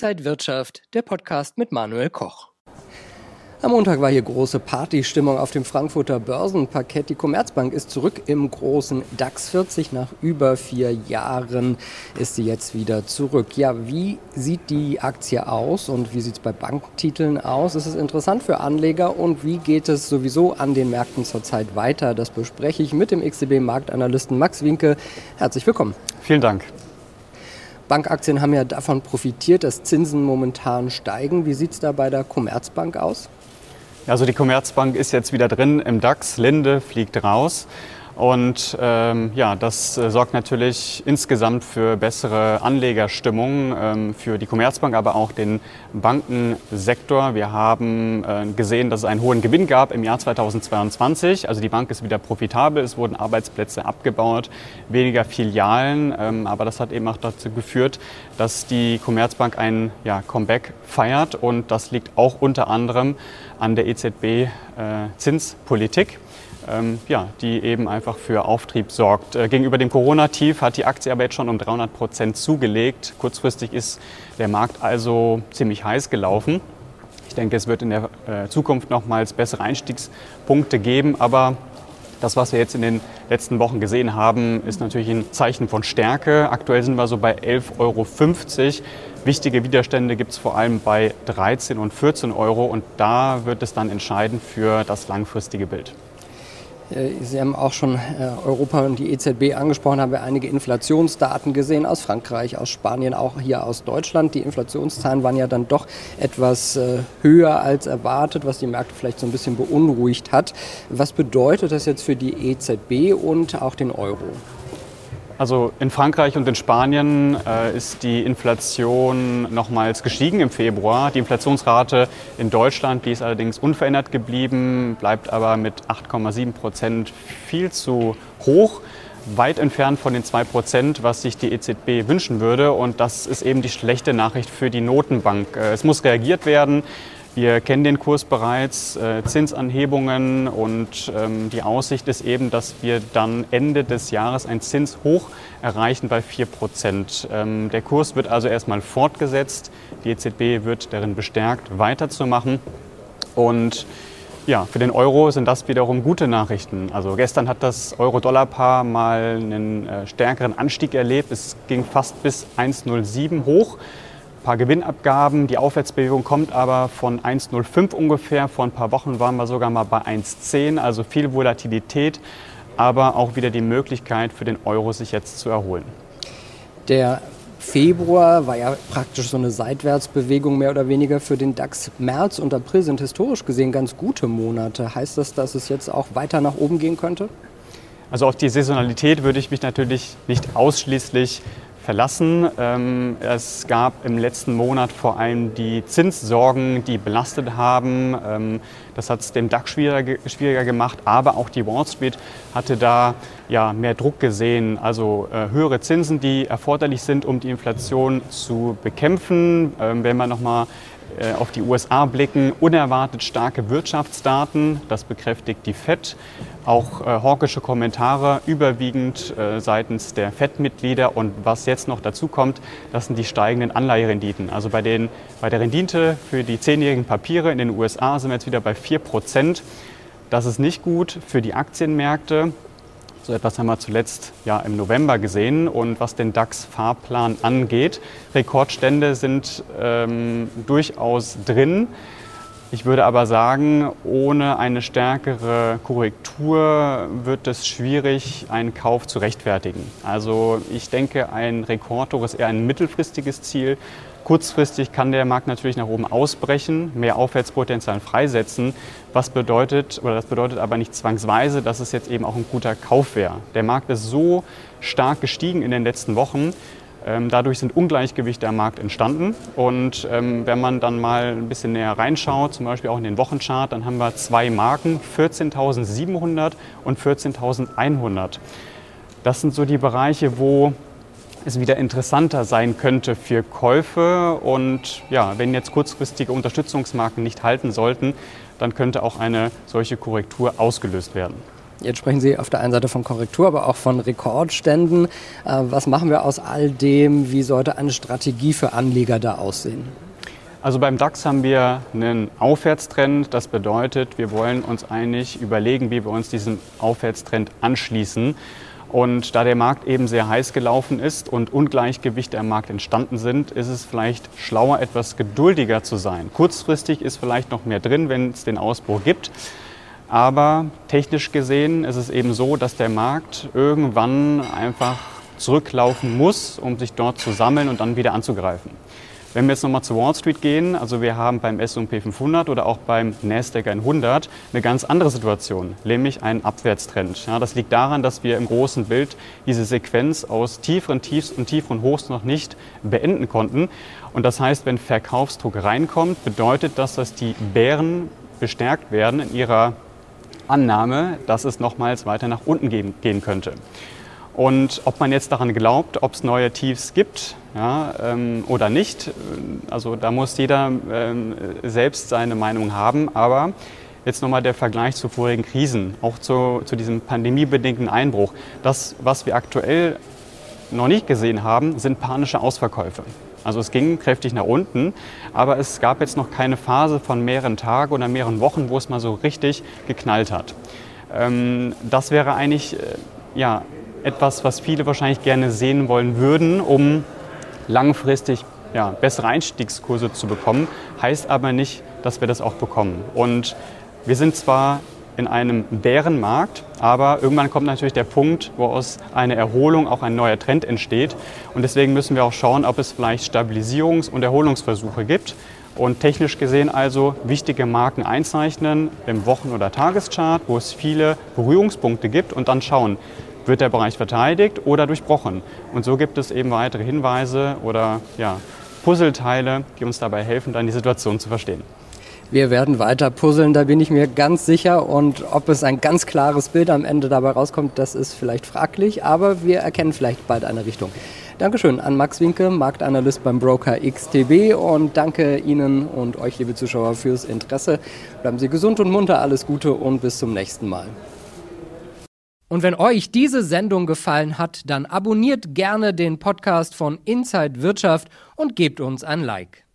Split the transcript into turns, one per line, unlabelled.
Inside Wirtschaft, der Podcast mit Manuel Koch. Am Montag war hier große Partystimmung auf dem Frankfurter Börsenparkett. Die Commerzbank ist zurück im großen DAX 40. Nach über vier Jahren ist sie jetzt wieder zurück. Ja, wie sieht die Aktie aus und wie sieht es bei Banktiteln aus? Ist es interessant für Anleger und wie geht es sowieso an den Märkten zurzeit weiter? Das bespreche ich mit dem XTB-Marktanalysten Max Winke. Herzlich willkommen.
Vielen Dank.
Bankaktien haben ja davon profitiert, dass Zinsen momentan steigen. Wie sieht es da bei der Commerzbank aus?
Also die Commerzbank ist jetzt wieder drin im DAX. Linde fliegt raus. Und ähm, ja, das äh, sorgt natürlich insgesamt für bessere Anlegerstimmung ähm, für die Commerzbank, aber auch den Bankensektor. Wir haben äh, gesehen, dass es einen hohen Gewinn gab im Jahr 2022. Also die Bank ist wieder profitabel, es wurden Arbeitsplätze abgebaut, weniger Filialen. Ähm, aber das hat eben auch dazu geführt, dass die Commerzbank ein ja, Comeback feiert. Und das liegt auch unter anderem an der EZB-Zinspolitik. Äh, ähm, ja, die eben einfach für Auftrieb sorgt. Äh, gegenüber dem Corona-Tief hat die Aktie aber jetzt schon um 300 Prozent zugelegt. Kurzfristig ist der Markt also ziemlich heiß gelaufen. Ich denke, es wird in der äh, Zukunft nochmals bessere Einstiegspunkte geben, aber das, was wir jetzt in den letzten Wochen gesehen haben, ist natürlich ein Zeichen von Stärke. Aktuell sind wir so bei 11,50 Euro. Wichtige Widerstände gibt es vor allem bei 13 und 14 Euro und da wird es dann entscheiden für das langfristige Bild.
Äh, Sie haben auch schon äh, Europa und die EZB angesprochen, haben wir einige Inflationsdaten gesehen aus Frankreich, aus Spanien, auch hier aus Deutschland. Die Inflationszahlen waren ja dann doch etwas äh, höher als erwartet, was die Märkte vielleicht so ein bisschen beunruhigt hat. Was bedeutet das jetzt für die EZB und auch den Euro?
Also in Frankreich und in Spanien äh, ist die Inflation nochmals gestiegen im Februar. Die Inflationsrate in Deutschland, die ist allerdings unverändert geblieben, bleibt aber mit 8,7 Prozent viel zu hoch weit entfernt von den 2 Prozent, was sich die EZB wünschen würde. Und das ist eben die schlechte Nachricht für die Notenbank. Äh, es muss reagiert werden. Wir kennen den Kurs bereits, äh, Zinsanhebungen und ähm, die Aussicht ist eben, dass wir dann Ende des Jahres ein Zinshoch erreichen bei 4 Prozent. Ähm, der Kurs wird also erstmal fortgesetzt. Die EZB wird darin bestärkt, weiterzumachen. Und ja, für den Euro sind das wiederum gute Nachrichten. Also gestern hat das Euro-Dollar-Paar mal einen äh, stärkeren Anstieg erlebt. Es ging fast bis 1,07 hoch paar Gewinnabgaben. Die Aufwärtsbewegung kommt aber von 1,05 ungefähr. Vor ein paar Wochen waren wir sogar mal bei 1,10, also viel Volatilität, aber auch wieder die Möglichkeit für den Euro sich jetzt zu erholen.
Der Februar war ja praktisch so eine Seitwärtsbewegung mehr oder weniger für den DAX. März und April sind historisch gesehen ganz gute Monate. Heißt das, dass es jetzt auch weiter nach oben gehen könnte?
Also auf die Saisonalität würde ich mich natürlich nicht ausschließlich verlassen. Ähm, es gab im letzten Monat vor allem die Zinssorgen, die belastet haben. Ähm, das hat es dem DAX schwieriger, schwieriger, gemacht, aber auch die Wall Street hatte da ja, mehr Druck gesehen. Also äh, höhere Zinsen, die erforderlich sind, um die Inflation zu bekämpfen. Ähm, wenn man nochmal äh, auf die USA blicken, unerwartet starke Wirtschaftsdaten, das bekräftigt die FED. Auch äh, hawkische Kommentare überwiegend äh, seitens der FED-Mitglieder. Und was jetzt noch dazu kommt, das sind die steigenden Anleiherenditen. Also bei, den, bei der Rendite für die zehnjährigen Papiere in den USA sind wir jetzt wieder bei 4 Prozent. Das ist nicht gut für die Aktienmärkte. So etwas haben wir zuletzt ja im November gesehen. Und was den DAX-Fahrplan angeht, Rekordstände sind ähm, durchaus drin. Ich würde aber sagen, ohne eine stärkere Korrektur wird es schwierig, einen Kauf zu rechtfertigen. Also ich denke, ein Rekordhoch ist eher ein mittelfristiges Ziel. Kurzfristig kann der Markt natürlich nach oben ausbrechen, mehr Aufwärtspotenzial freisetzen. Was bedeutet, oder das bedeutet aber nicht zwangsweise, dass es jetzt eben auch ein guter Kauf wäre. Der Markt ist so stark gestiegen in den letzten Wochen. Ähm, dadurch sind Ungleichgewichte am Markt entstanden. Und ähm, wenn man dann mal ein bisschen näher reinschaut, zum Beispiel auch in den Wochenchart, dann haben wir zwei Marken, 14.700 und 14.100. Das sind so die Bereiche, wo es wieder interessanter sein könnte für Käufe. Und ja, wenn jetzt kurzfristige Unterstützungsmarken nicht halten sollten, dann könnte auch eine solche Korrektur ausgelöst werden.
Jetzt sprechen Sie auf der einen Seite von Korrektur, aber auch von Rekordständen. Äh, was machen wir aus all dem? Wie sollte eine Strategie für Anleger da aussehen?
Also beim DAX haben wir einen Aufwärtstrend. Das bedeutet, wir wollen uns eigentlich überlegen, wie wir uns diesem Aufwärtstrend anschließen. Und da der Markt eben sehr heiß gelaufen ist und Ungleichgewichte am Markt entstanden sind, ist es vielleicht schlauer, etwas geduldiger zu sein. Kurzfristig ist vielleicht noch mehr drin, wenn es den Ausbruch gibt. Aber technisch gesehen ist es eben so, dass der Markt irgendwann einfach zurücklaufen muss, um sich dort zu sammeln und dann wieder anzugreifen. Wenn wir jetzt nochmal zu Wall Street gehen, also wir haben beim S&P 500 oder auch beim Nasdaq 100 eine ganz andere Situation, nämlich einen Abwärtstrend. Ja, das liegt daran, dass wir im großen Bild diese Sequenz aus tieferen Tiefs und tieferen Hochs noch nicht beenden konnten. Und das heißt, wenn Verkaufsdruck reinkommt, bedeutet das, dass die Bären bestärkt werden in ihrer Annahme, dass es nochmals weiter nach unten gehen, gehen könnte. Und ob man jetzt daran glaubt, ob es neue Tiefs gibt ja, ähm, oder nicht, äh, also da muss jeder ähm, selbst seine Meinung haben. Aber jetzt nochmal der Vergleich zu vorigen Krisen, auch zu, zu diesem pandemiebedingten Einbruch. Das, was wir aktuell noch nicht gesehen haben, sind panische Ausverkäufe. Also es ging kräftig nach unten, aber es gab jetzt noch keine Phase von mehreren Tagen oder mehreren Wochen, wo es mal so richtig geknallt hat. Ähm, das wäre eigentlich äh, ja, etwas, was viele wahrscheinlich gerne sehen wollen würden, um langfristig ja, bessere Einstiegskurse zu bekommen. Heißt aber nicht, dass wir das auch bekommen. Und wir sind zwar in einem Bärenmarkt, aber irgendwann kommt natürlich der Punkt, wo aus einer Erholung auch ein neuer Trend entsteht. Und deswegen müssen wir auch schauen, ob es vielleicht Stabilisierungs- und Erholungsversuche gibt. Und technisch gesehen also wichtige Marken einzeichnen im Wochen- oder Tageschart, wo es viele Berührungspunkte gibt und dann schauen, wird der Bereich verteidigt oder durchbrochen. Und so gibt es eben weitere Hinweise oder ja, Puzzleteile, die uns dabei helfen, dann die Situation zu verstehen.
Wir werden weiter puzzeln, da bin ich mir ganz sicher. Und ob es ein ganz klares Bild am Ende dabei rauskommt, das ist vielleicht fraglich, aber wir erkennen vielleicht bald eine Richtung. Dankeschön an Max Winke, Marktanalyst beim Broker XTB und danke Ihnen und euch, liebe Zuschauer, fürs Interesse. Bleiben Sie gesund und munter, alles Gute und bis zum nächsten Mal. Und wenn euch diese Sendung gefallen hat, dann abonniert gerne den Podcast von Inside Wirtschaft und gebt uns ein Like.